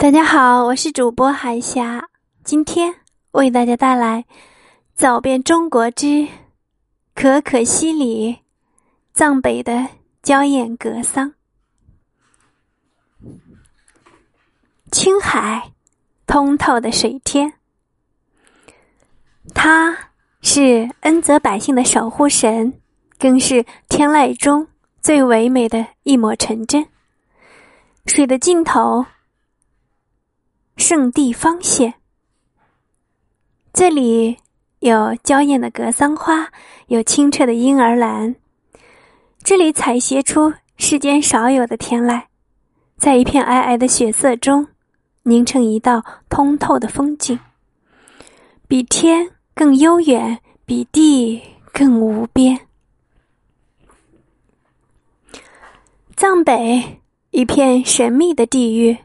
大家好，我是主播海霞，今天为大家带来《走遍中国之可可西里》藏北的娇艳格桑。青海，通透的水天，它是恩泽百姓的守护神，更是天籁中最唯美的一抹纯真。水的尽头。圣地方县，这里有娇艳的格桑花，有清澈的婴儿蓝。这里采撷出世间少有的天籁，在一片皑皑的雪色中，凝成一道通透的风景，比天更悠远，比地更无边。藏北，一片神秘的地域。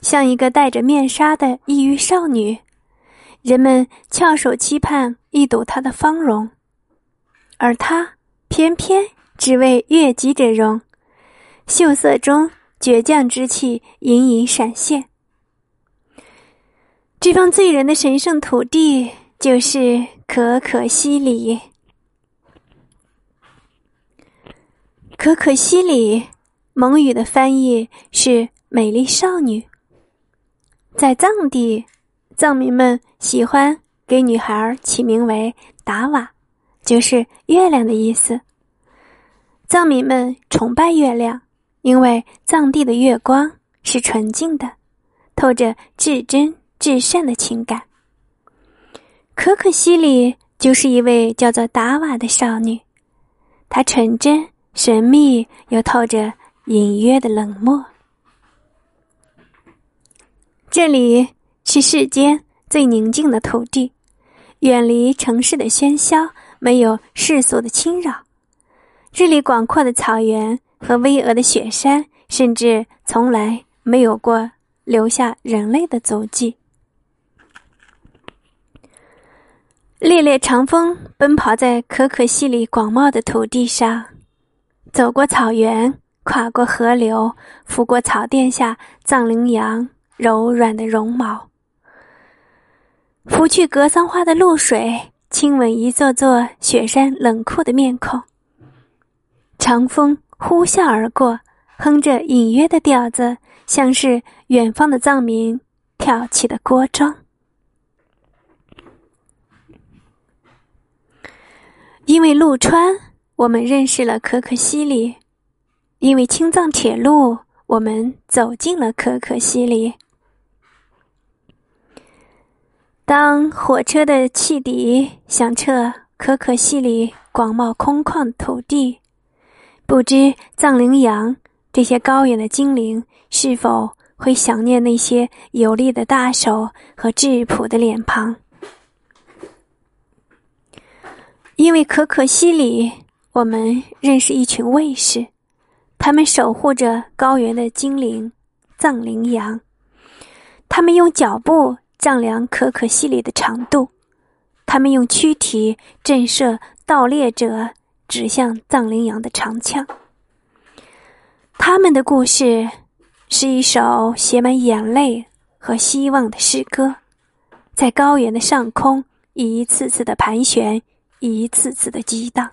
像一个戴着面纱的异域少女，人们翘首期盼一睹她的芳容，而她偏偏只为悦己者容，秀色中倔强之气隐隐闪现。这方醉人的神圣土地，就是可可西里。可可西里，蒙语的翻译是美丽少女。在藏地，藏民们喜欢给女孩起名为达瓦，就是月亮的意思。藏民们崇拜月亮，因为藏地的月光是纯净的，透着至真至善的情感。可可西里就是一位叫做达瓦的少女，她纯真神秘，又透着隐约的冷漠。这里是世间最宁静的土地，远离城市的喧嚣，没有世俗的侵扰。这里广阔的草原和巍峨的雪山，甚至从来没有过留下人类的足迹。烈烈长风奔跑在可可西里广袤的土地上，走过草原，跨过河流，拂过草甸下藏羚羊。柔软的绒毛，拂去格桑花的露水，亲吻一座座雪山冷酷的面孔。长风呼啸而过，哼着隐约的调子，像是远方的藏民跳起的锅庄。因为陆川，我们认识了可可西里；因为青藏铁路，我们走进了可可西里。当火车的汽笛响彻可可西里广袤空旷土地，不知藏羚羊这些高远的精灵是否会想念那些有力的大手和质朴的脸庞？因为可可西里，我们认识一群卫士，他们守护着高原的精灵藏羚羊，他们用脚步。丈量可可西里的长度，他们用躯体震慑盗猎者指向藏羚羊的长枪。他们的故事是一首写满眼泪和希望的诗歌，在高原的上空一次次的盘旋，一次次的激荡。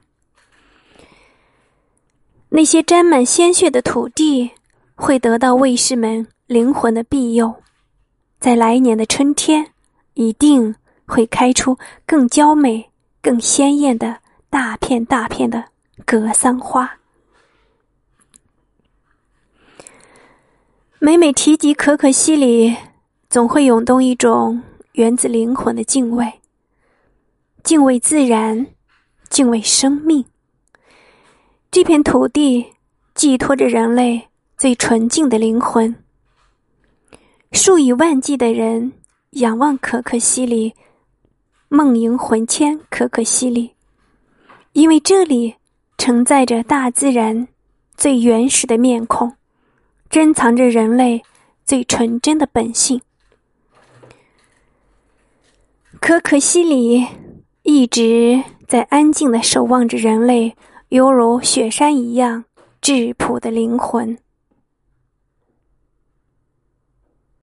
那些沾满鲜血的土地会得到卫士们灵魂的庇佑。在来年的春天，一定会开出更娇美、更鲜艳的大片大片的格桑花。每每提及可可西里，总会涌动一种源自灵魂的敬畏，敬畏自然，敬畏生命。这片土地寄托着人类最纯净的灵魂。数以万计的人仰望可可西里，梦萦魂牵可可西里，因为这里承载着大自然最原始的面孔，珍藏着人类最纯真的本性。可可西里一直在安静的守望着人类，犹如雪山一样质朴的灵魂。